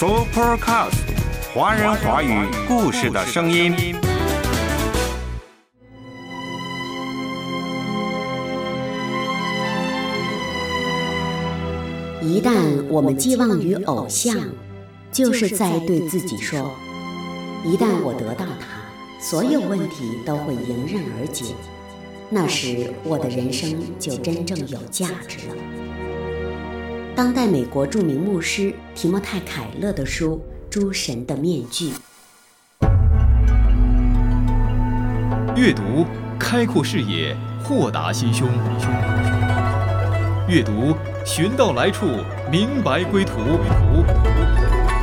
Supercast，华人华语故事的声音。一旦我们寄望于偶像，就是在对自己说：一旦我得到它，所有问题都会迎刃而解。那时，我的人生就真正有价值了。当代美国著名牧师提莫泰·凯勒的书《诸神的面具》。阅读，开阔视野，豁达心胸。阅读，寻到来处，明白归途。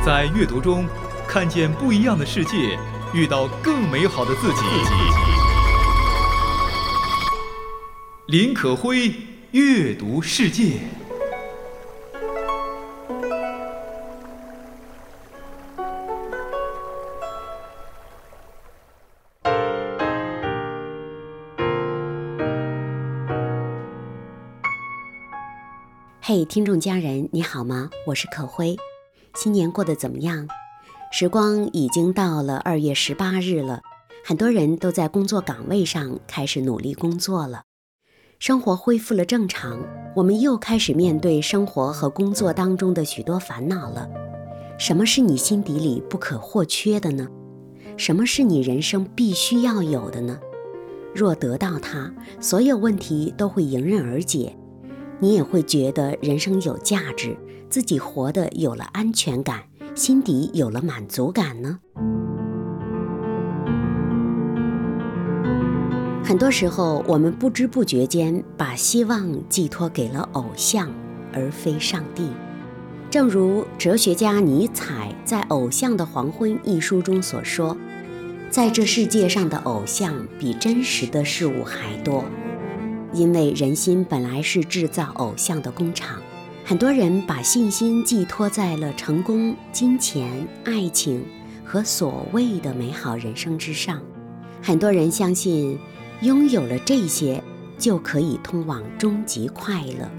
在阅读中，看见不一样的世界，遇到更美好的自己。林可辉，阅读世界。嘿，听众家人，你好吗？我是可辉，新年过得怎么样？时光已经到了二月十八日了，很多人都在工作岗位上开始努力工作了。生活恢复了正常，我们又开始面对生活和工作当中的许多烦恼了。什么是你心底里不可或缺的呢？什么是你人生必须要有的呢？若得到它，所有问题都会迎刃而解，你也会觉得人生有价值，自己活得有了安全感，心底有了满足感呢？很多时候，我们不知不觉间把希望寄托给了偶像，而非上帝。正如哲学家尼采在《偶像的黄昏》一书中所说：“在这世界上的偶像比真实的事物还多，因为人心本来是制造偶像的工厂。很多人把信心寄托在了成功、金钱、爱情和所谓的美好人生之上。很多人相信。”拥有了这些，就可以通往终极快乐。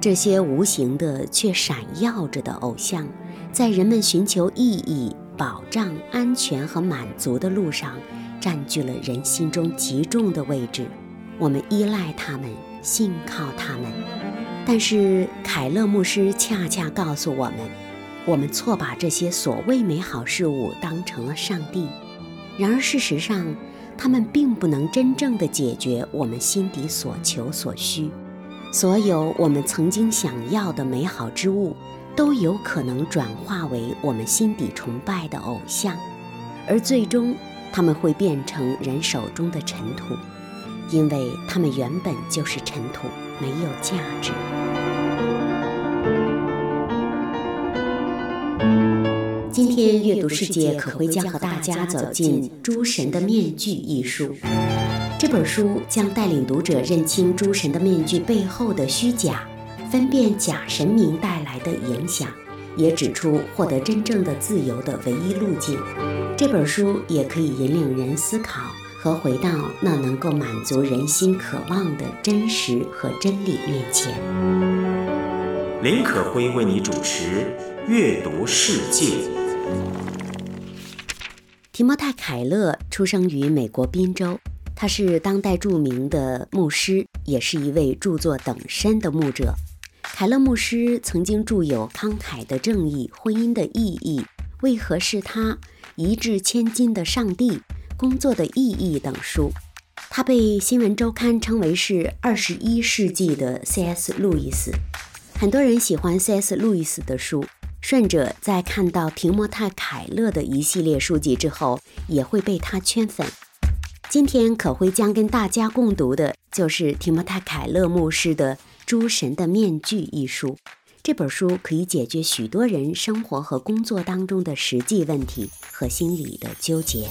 这些无形的却闪耀着的偶像，在人们寻求意义、保障、安全和满足的路上，占据了人心中极重的位置。我们依赖他们，信靠他们。但是凯勒牧师恰恰告诉我们，我们错把这些所谓美好事物当成了上帝。然而事实上，他们并不能真正的解决我们心底所求所需，所有我们曾经想要的美好之物，都有可能转化为我们心底崇拜的偶像，而最终他们会变成人手中的尘土，因为他们原本就是尘土，没有价值。今天阅读世界可会将和大家走进《诸神的面具》一书。这本书将带领读者认清诸神的面具背后的虚假，分辨假神明带来的影响，也指出获得真正的自由的唯一路径。这本书也可以引领人思考和回到那能够满足人心渴望的真实和真理面前。林可辉为你主持《阅读世界》。提莫泰·凯勒出生于美国宾州，他是当代著名的牧师，也是一位著作等身的牧者。凯勒牧师曾经著有《慷慨的正义》《婚姻的意义》《为何是他》《一掷千金的上帝》《工作的意义》等书。他被《新闻周刊》称为是二十一世纪的 C.S. 路易斯。很多人喜欢 C.S. 路易斯的书。顺者在看到提莫泰·凯勒的一系列书籍之后，也会被他圈粉。今天可会将跟大家共读的就是提莫泰·凯勒牧师的《诸神的面具》一书。这本书可以解决许多人生活和工作当中的实际问题和心理的纠结。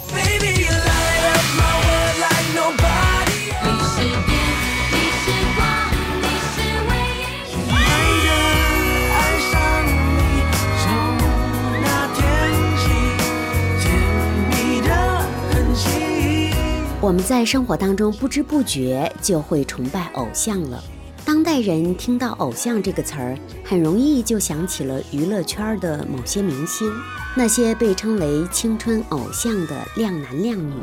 我们在生活当中不知不觉就会崇拜偶像了。当代人听到“偶像”这个词儿，很容易就想起了娱乐圈的某些明星，那些被称为“青春偶像”的靓男靓女。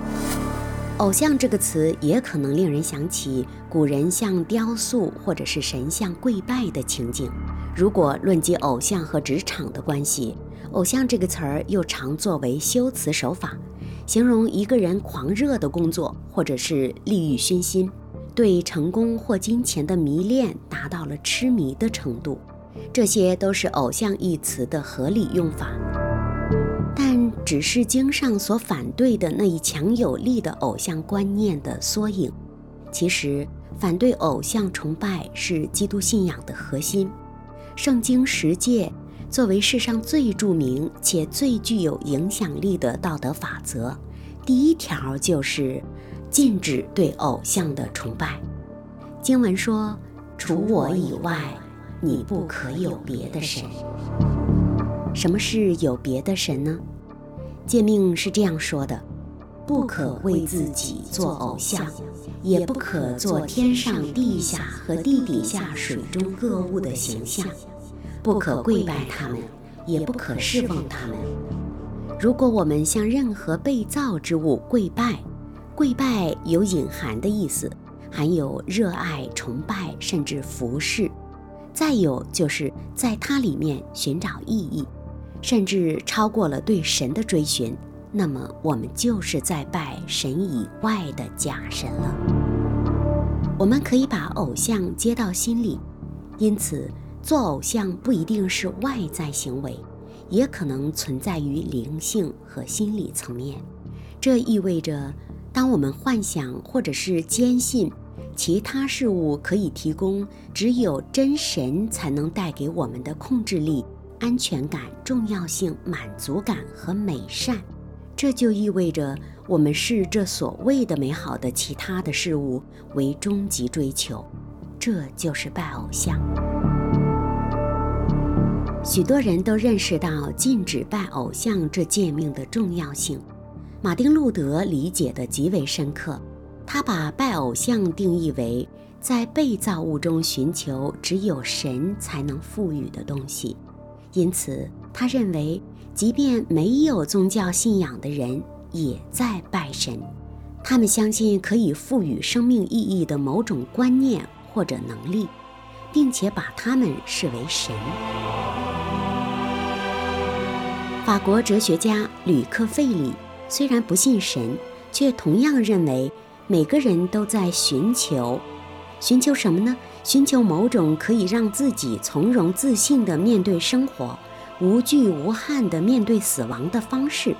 偶像这个词也可能令人想起古人向雕塑或者是神像跪拜的情景。如果论及偶像和职场的关系，偶像这个词儿又常作为修辞手法，形容一个人狂热的工作或者是利欲熏心。对成功或金钱的迷恋达到了痴迷的程度，这些都是“偶像”一词的合理用法。但只是经上所反对的那一强有力的偶像观念的缩影。其实，反对偶像崇拜是基督信仰的核心。圣经十诫作为世上最著名且最具有影响力的道德法则，第一条就是。禁止对偶像的崇拜。经文说：“除我以外，你不可有别的神。”什么是有别的神呢？诫命是这样说的：“不可为自己做偶像，也不可做天上、地下和地底下水中各物的形象，不可跪拜他们，也不可侍奉他们。如果我们向任何被造之物跪拜，”跪拜有隐含的意思，含有热爱、崇拜，甚至服侍；再有就是在它里面寻找意义，甚至超过了对神的追寻。那么我们就是在拜神以外的假神了。我们可以把偶像接到心里，因此做偶像不一定是外在行为，也可能存在于灵性和心理层面。这意味着。当我们幻想或者是坚信其他事物可以提供只有真神才能带给我们的控制力、安全感、重要性、满足感和美善，这就意味着我们视这所谓的美好的其他的事物为终极追求，这就是拜偶像。许多人都认识到禁止拜偶像这诫命的重要性。马丁·路德理解的极为深刻，他把拜偶像定义为在被造物中寻求只有神才能赋予的东西，因此他认为，即便没有宗教信仰的人也在拜神，他们相信可以赋予生命意义的某种观念或者能力，并且把他们视为神。法国哲学家吕克·费里。虽然不信神，却同样认为每个人都在寻求，寻求什么呢？寻求某种可以让自己从容自信地面对生活、无惧无憾地面对死亡的方式。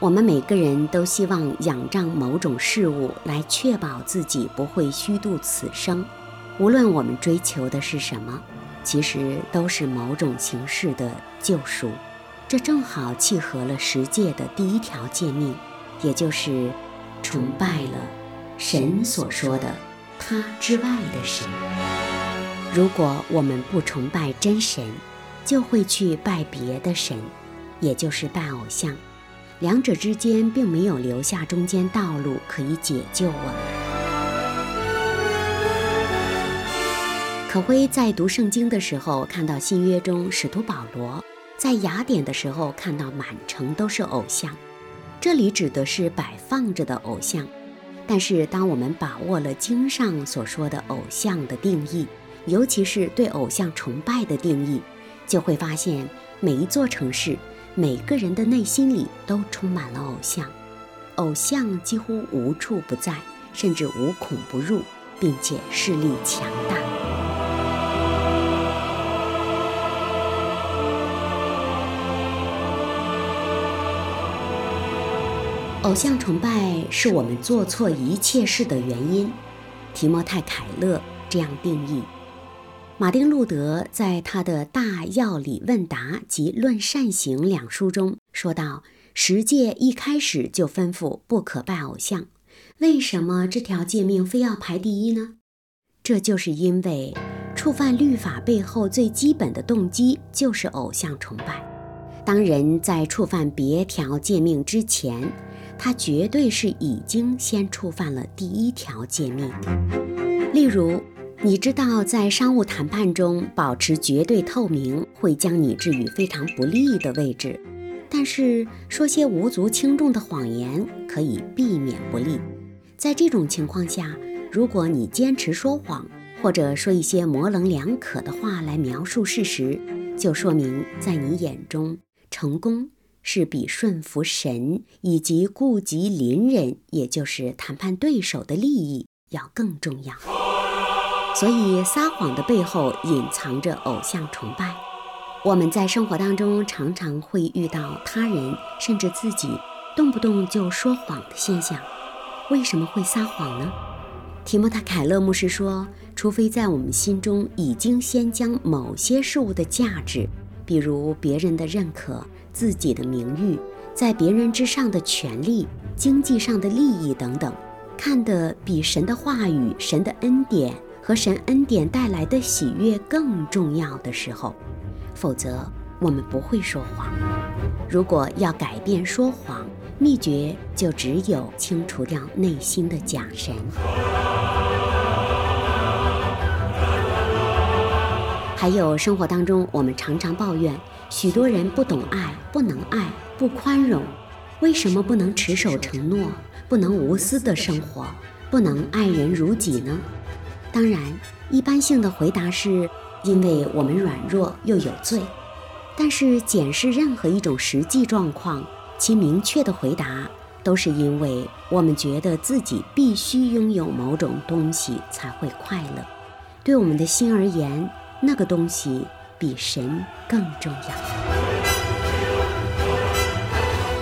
我们每个人都希望仰仗某种事物来确保自己不会虚度此生。无论我们追求的是什么，其实都是某种形式的救赎。这正好契合了十诫的第一条诫命，也就是崇拜了神所说的他之外的神。如果我们不崇拜真神，就会去拜别的神，也就是拜偶像。两者之间并没有留下中间道路可以解救我们。可辉在读圣经的时候，看到新约中使徒保罗。在雅典的时候，看到满城都是偶像，这里指的是摆放着的偶像。但是，当我们把握了经上所说的偶像的定义，尤其是对偶像崇拜的定义，就会发现每一座城市、每个人的内心里都充满了偶像，偶像几乎无处不在，甚至无孔不入，并且势力强大。偶像崇拜是我们做错一切事的原因，提摩太·凯勒这样定义。马丁·路德在他的大要理问答及论善行两书中说道：“十诫一开始就吩咐不可拜偶像，为什么这条诫命非要排第一呢？这就是因为触犯律法背后最基本的动机就是偶像崇拜。当人在触犯别条诫命之前，他绝对是已经先触犯了第一条诫命。例如，你知道，在商务谈判中保持绝对透明会将你置于非常不利的位置，但是说些无足轻重的谎言可以避免不利。在这种情况下，如果你坚持说谎，或者说一些模棱两可的话来描述事实，就说明在你眼中，成功是比顺服神以及顾及邻人，也就是谈判对手的利益要更重要。所以，撒谎的背后隐藏着偶像崇拜。我们在生活当中常常会遇到他人甚至自己动不动就说谎的现象。为什么会撒谎呢？提莫塔·凯勒牧师说：“除非在我们心中已经先将某些事物的价值，比如别人的认可、自己的名誉、在别人之上的权利、经济上的利益等等，看得比神的话语、神的恩典。”和神恩典带来的喜悦更重要的时候，否则我们不会说谎。如果要改变说谎，秘诀就只有清除掉内心的假神。还有生活当中，我们常常抱怨许多人不懂爱、不能爱、不宽容。为什么不能持守承诺，不能无私的生活，不能爱人如己呢？当然，一般性的回答是因为我们软弱又有罪。但是，检视任何一种实际状况，其明确的回答都是因为我们觉得自己必须拥有某种东西才会快乐。对我们的心而言，那个东西比神更重要。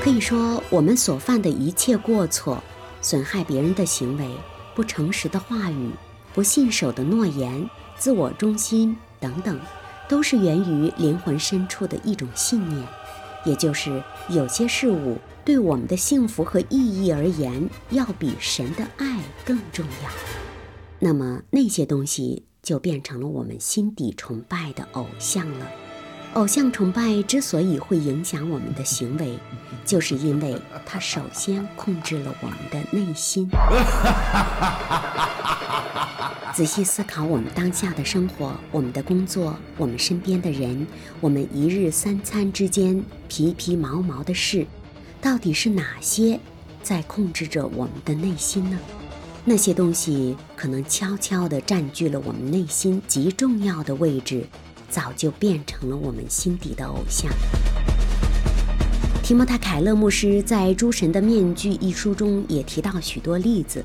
可以说，我们所犯的一切过错、损害别人的行为、不诚实的话语。不信守的诺言、自我中心等等，都是源于灵魂深处的一种信念，也就是有些事物对我们的幸福和意义而言，要比神的爱更重要。那么那些东西就变成了我们心底崇拜的偶像了。偶像崇拜之所以会影响我们的行为，就是因为它首先控制了我们的内心。仔细思考我们当下的生活、我们的工作、我们身边的人、我们一日三餐之间皮皮毛毛的事，到底是哪些在控制着我们的内心呢？那些东西可能悄悄地占据了我们内心极重要的位置。早就变成了我们心底的偶像。提莫塔·凯勒牧师在《诸神的面具》一书中也提到许多例子，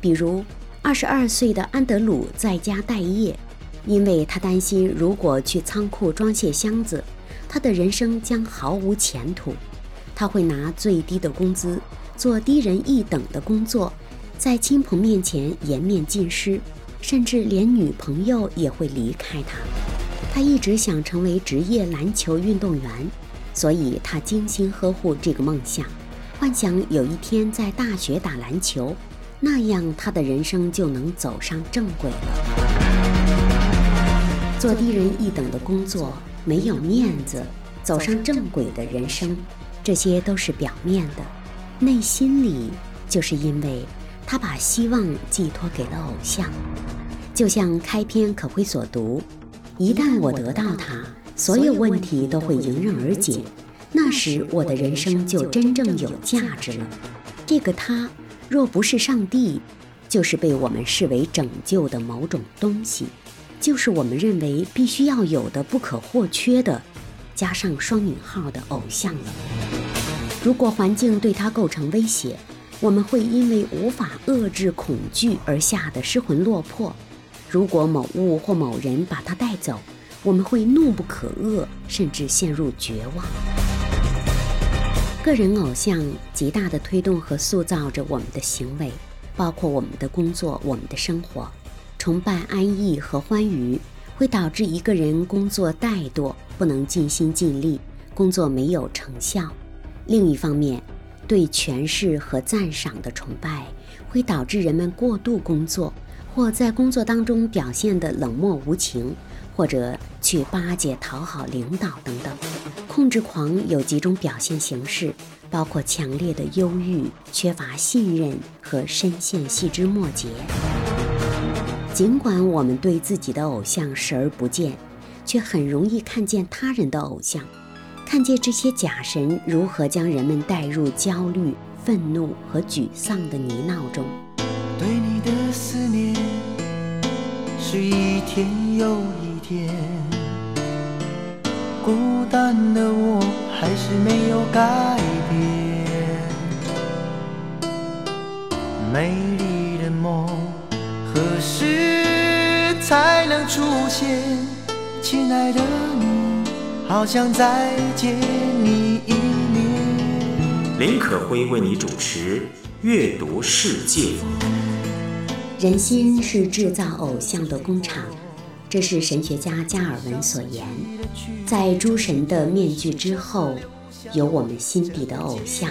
比如二十二岁的安德鲁在家待业，因为他担心如果去仓库装卸箱子，他的人生将毫无前途。他会拿最低的工资做低人一等的工作，在亲朋面前颜面尽失，甚至连女朋友也会离开他。他一直想成为职业篮球运动员，所以他精心呵护这个梦想，幻想有一天在大学打篮球，那样他的人生就能走上正轨了。做低人一等的工作，没有面子，走上正轨的人生，这些都是表面的，内心里就是因为他把希望寄托给了偶像，就像开篇可会所读。一旦我得到它，所有问题都会迎刃而解。那时，我的人生就真正有价值了。这个他，若不是上帝，就是被我们视为拯救的某种东西，就是我们认为必须要有的、不可或缺的，加上双引号的偶像了。如果环境对他构成威胁，我们会因为无法遏制恐惧而吓得失魂落魄。如果某物或某人把它带走，我们会怒不可遏，甚至陷入绝望。个人偶像极大地推动和塑造着我们的行为，包括我们的工作、我们的生活。崇拜安逸和欢愉，会导致一个人工作怠惰，不能尽心尽力，工作没有成效。另一方面，对权势和赞赏的崇拜，会导致人们过度工作。或在工作当中表现的冷漠无情，或者去巴结讨好领导等等。控制狂有几种表现形式，包括强烈的忧郁、缺乏信任和深陷细枝末节。尽管我们对自己的偶像视而不见，却很容易看见他人的偶像，看见这些假神如何将人们带入焦虑、愤怒和沮丧的泥淖中。对你的思念是一天又一天，孤单的我还是没有改变，美丽的梦何时才能出现？亲爱的你，好想再见你一面。林可辉为你主持《阅读世界》。人心是制造偶像的工厂，这是神学家加尔文所言。在诸神的面具之后，有我们心底的偶像。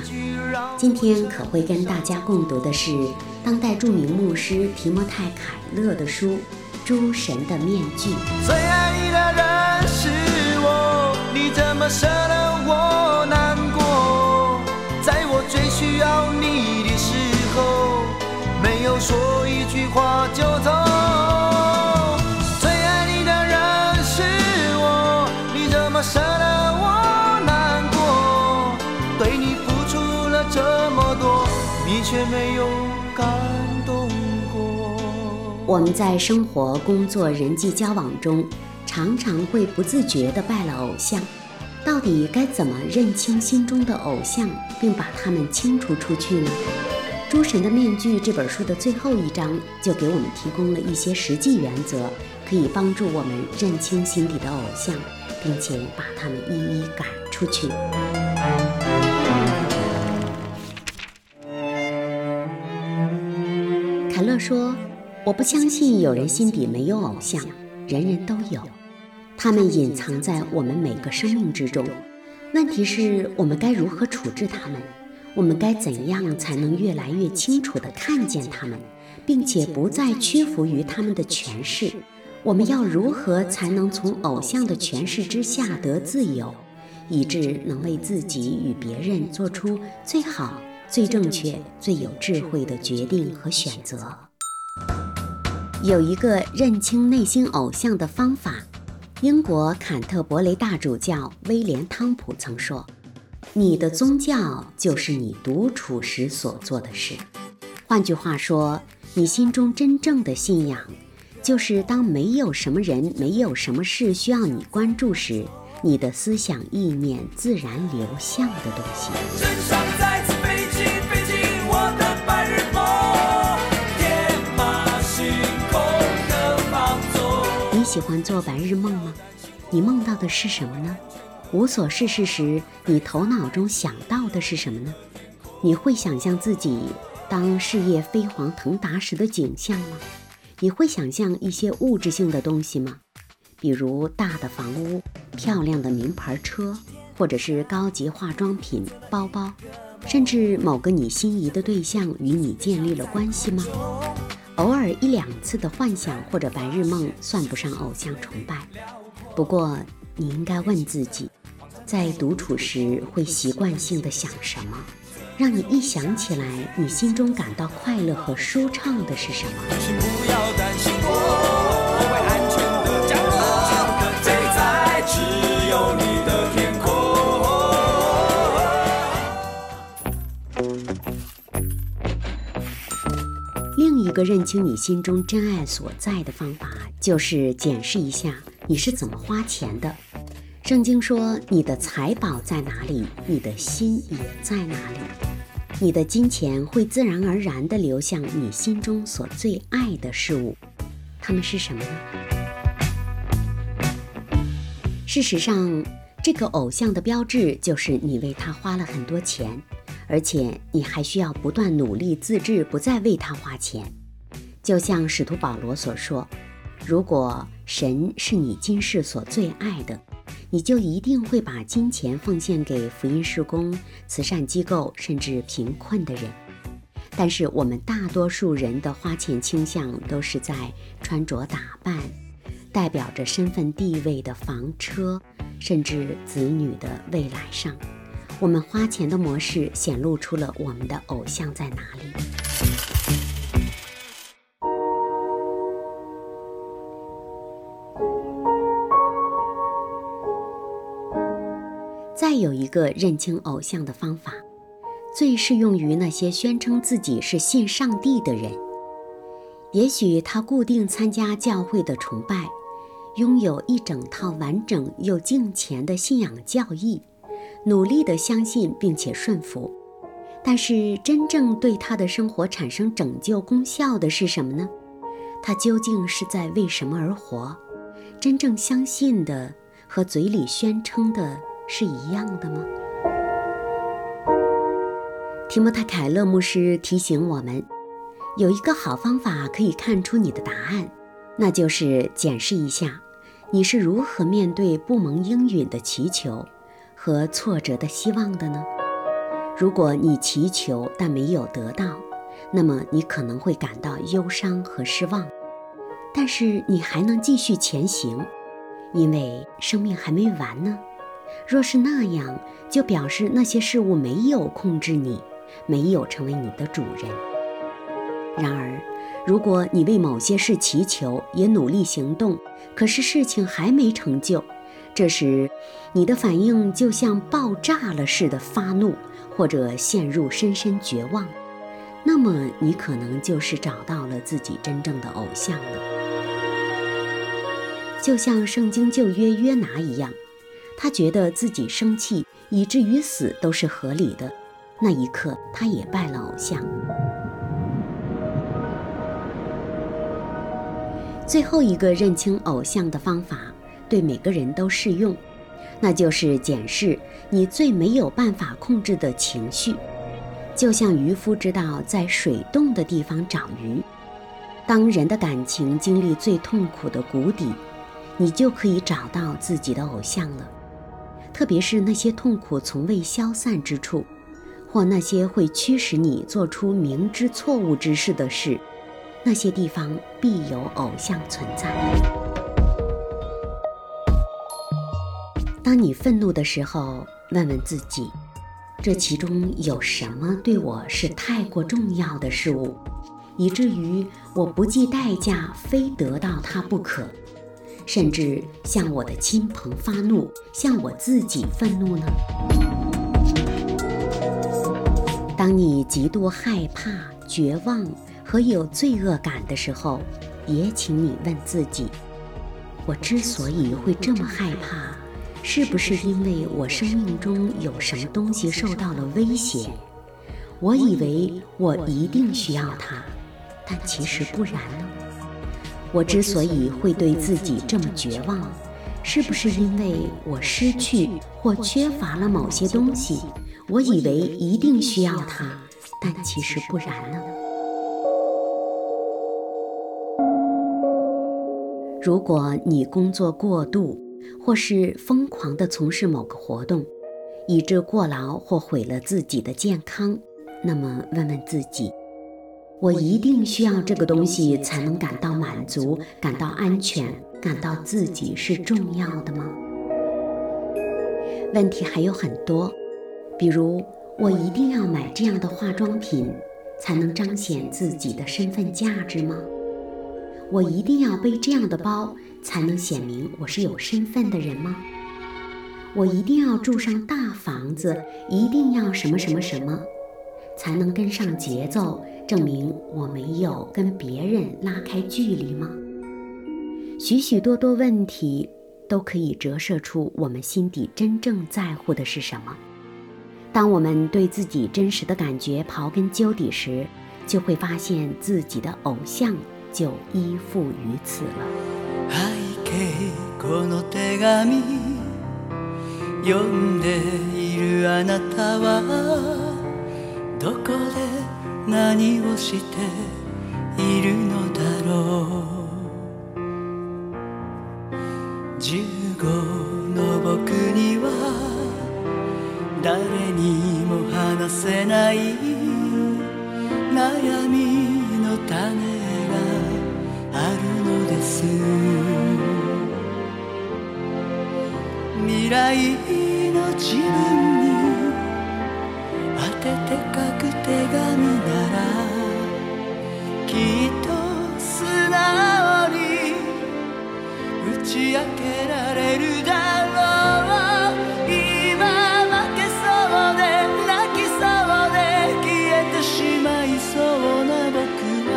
今天可会跟大家共读的是当代著名牧师提摩太·凯勒的书《诸神的面具》。最爱你的人舍得我难过？在我最需要你的时候，没有说一句话就走。最爱你的人是我，你怎么舍得我难过？对你付出了这么多，你却没有感动过。我们在生活、工作、人际交往中，常常会不自觉地拜了偶像。到底该怎么认清心中的偶像，并把他们清除出去呢？《诸神的面具》这本书的最后一章就给我们提供了一些实际原则，可以帮助我们认清心底的偶像，并且把他们一一赶出去。凯勒说：“我不相信有人心底没有偶像，人人都有，他们隐藏在我们每个生命之中。问题是我们该如何处置他们？我们该怎样才能越来越清楚地看见他们，并且不再屈服于他们的权势？我们要如何才能从偶像的权势之下得自由，以致能为自己与别人做出最好、最正确、最有智慧的决定和选择？有一个认清内心偶像的方法。英国坎特伯雷大主教威廉·汤普曾说：“你的宗教就是你独处时所做的事。”换句话说，你心中真正的信仰，就是当没有什么人、没有什么事需要你关注时，你的思想意念自然流向的东西。喜欢做白日梦吗？你梦到的是什么呢？无所事事时，你头脑中想到的是什么呢？你会想象自己当事业飞黄腾达时的景象吗？你会想象一些物质性的东西吗？比如大的房屋、漂亮的名牌车，或者是高级化妆品、包包，甚至某个你心仪的对象与你建立了关系吗？偶尔一两次的幻想或者白日梦算不上偶像崇拜，不过你应该问自己，在独处时会习惯性的想什么，让你一想起来，你心中感到快乐和舒畅的是什么？请不要担心我，个认清你心中真爱所在的方法，就是检视一下你是怎么花钱的。圣经说：“你的财宝在哪里，你的心也在哪里。”你的金钱会自然而然地流向你心中所最爱的事物，它们是什么呢？事实上，这个偶像的标志就是你为他花了很多钱，而且你还需要不断努力自制，不再为他花钱。就像使徒保罗所说：“如果神是你今世所最爱的，你就一定会把金钱奉献给福音事工、慈善机构，甚至贫困的人。”但是我们大多数人的花钱倾向都是在穿着打扮、代表着身份地位的房车，甚至子女的未来上。我们花钱的模式显露出了我们的偶像在哪里。有一个认清偶像的方法，最适用于那些宣称自己是信上帝的人。也许他固定参加教会的崇拜，拥有一整套完整又敬虔的信仰教义，努力地相信并且顺服。但是，真正对他的生活产生拯救功效的是什么呢？他究竟是在为什么而活？真正相信的和嘴里宣称的是一样的吗？提莫泰·凯勒牧师提醒我们。有一个好方法可以看出你的答案，那就是检视一下你是如何面对不蒙应允的祈求和挫折的希望的呢？如果你祈求但没有得到，那么你可能会感到忧伤和失望。但是你还能继续前行，因为生命还没完呢。若是那样，就表示那些事物没有控制你，没有成为你的主人。然而，如果你为某些事祈求，也努力行动，可是事情还没成就，这时你的反应就像爆炸了似的发怒，或者陷入深深绝望，那么你可能就是找到了自己真正的偶像了。就像圣经旧约约拿一样，他觉得自己生气以至于死都是合理的，那一刻他也拜了偶像。最后一个认清偶像的方法，对每个人都适用，那就是检视你最没有办法控制的情绪。就像渔夫知道在水洞的地方找鱼，当人的感情经历最痛苦的谷底，你就可以找到自己的偶像了。特别是那些痛苦从未消散之处，或那些会驱使你做出明知错误之事的事。那些地方必有偶像存在。当你愤怒的时候，问问自己：这其中有什么对我是太过重要的事物，以至于我不计代价非得到它不可，甚至向我的亲朋发怒，向我自己愤怒呢？当你极度害怕、绝望。和有罪恶感的时候，也请你问自己：我之所以会这么害怕，是不是因为我生命中有什么东西受到了威胁？我以为我一定需要它，但其实不然呢？我之所以会对自己这么绝望，是不是因为我失去或缺乏了某些东西？我以为一定需要它，但其实不然呢？如果你工作过度，或是疯狂地从事某个活动，以致过劳或毁了自己的健康，那么问问自己：我一定需要这个东西才能感到满足、感到安全、感到自己是重要的吗？问题还有很多，比如我一定要买这样的化妆品才能彰显自己的身份价值吗？我一定要背这样的包才能显明我是有身份的人吗？我一定要住上大房子，一定要什么什么什么，才能跟上节奏，证明我没有跟别人拉开距离吗？许许多多问题都可以折射出我们心底真正在乎的是什么。当我们对自己真实的感觉刨根究底时，就会发现自己的偶像。就依附于此了。何をしているのだろう。15の僕には誰にも話せない悩みの種があるのです。未来の自分に当てて手紙ならきっと素直に打ち明けられるだろう。今負けそうで泣きそうで消えてしまいそうな僕は。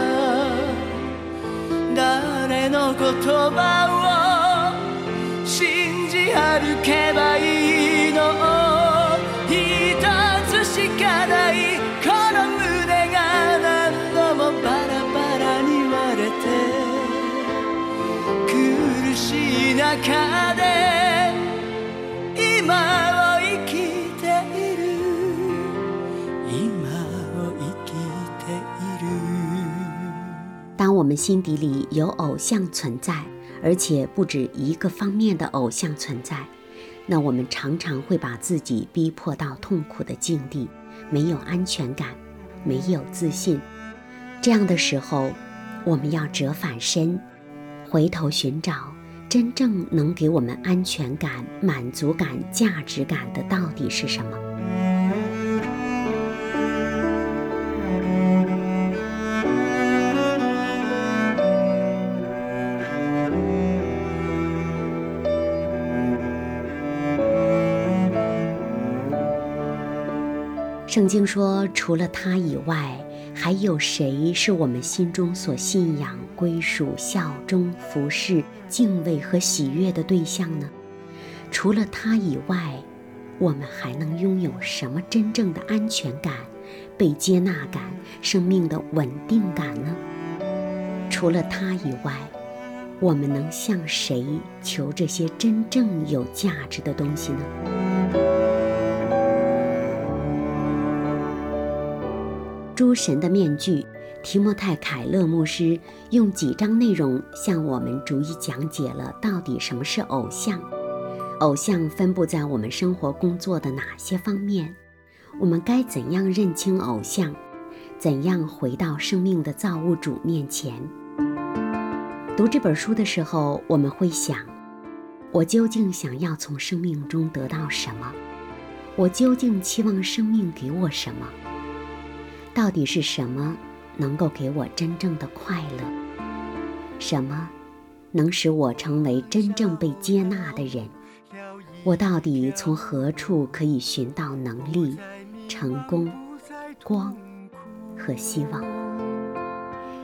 誰の言葉我们心底里有偶像存在，而且不止一个方面的偶像存在，那我们常常会把自己逼迫到痛苦的境地，没有安全感，没有自信。这样的时候，我们要折返身，回头寻找真正能给我们安全感、满足感、价值感的到底是什么。圣经说，除了他以外，还有谁是我们心中所信仰、归属、效忠、服侍、敬畏和喜悦的对象呢？除了他以外，我们还能拥有什么真正的安全感、被接纳感、生命的稳定感呢？除了他以外，我们能向谁求这些真正有价值的东西呢？诸神的面具，提莫泰·凯勒牧师用几章内容向我们逐一讲解了到底什么是偶像，偶像分布在我们生活工作的哪些方面，我们该怎样认清偶像，怎样回到生命的造物主面前。读这本书的时候，我们会想：我究竟想要从生命中得到什么？我究竟期望生命给我什么？到底是什么能够给我真正的快乐？什么能使我成为真正被接纳的人？我到底从何处可以寻到能力、成功、光和希望？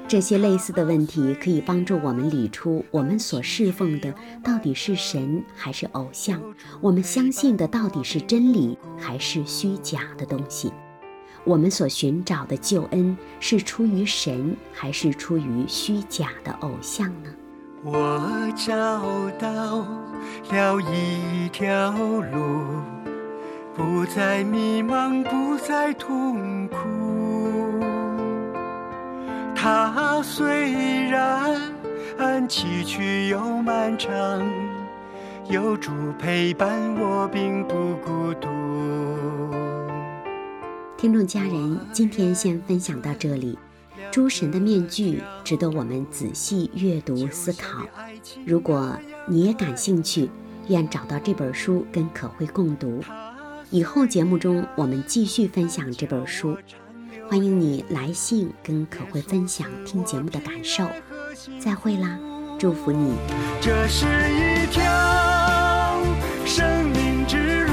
这些类似的问题可以帮助我们理出我们所侍奉的到底是神还是偶像，我们相信的到底是真理还是虚假的东西。我们所寻找的救恩是出于神，还是出于虚假的偶像呢？我找到了一条路，不再迷茫，不再痛苦。它虽然崎岖又漫长，有主陪伴我，并不孤独。听众家人，今天先分享到这里。诸神的面具值得我们仔细阅读思考。如果你也感兴趣，愿找到这本书跟可慧共读。以后节目中我们继续分享这本书，欢迎你来信跟可慧分享听节目的感受。再会啦，祝福你。这是一条生命之路，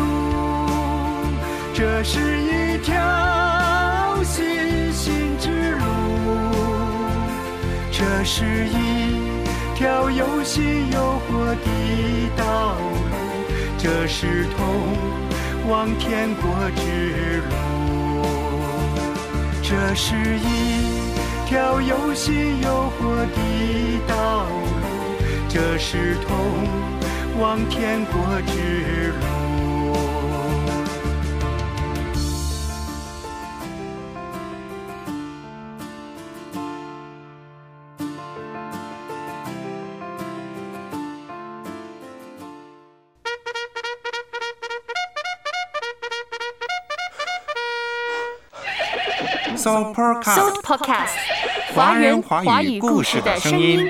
这是一条信心之路，这是一条有心有祸的道路，这是通往天国之路，这是一条有心有祸的道路，这是通往天国之路。Podcast，华人华语故事的声音。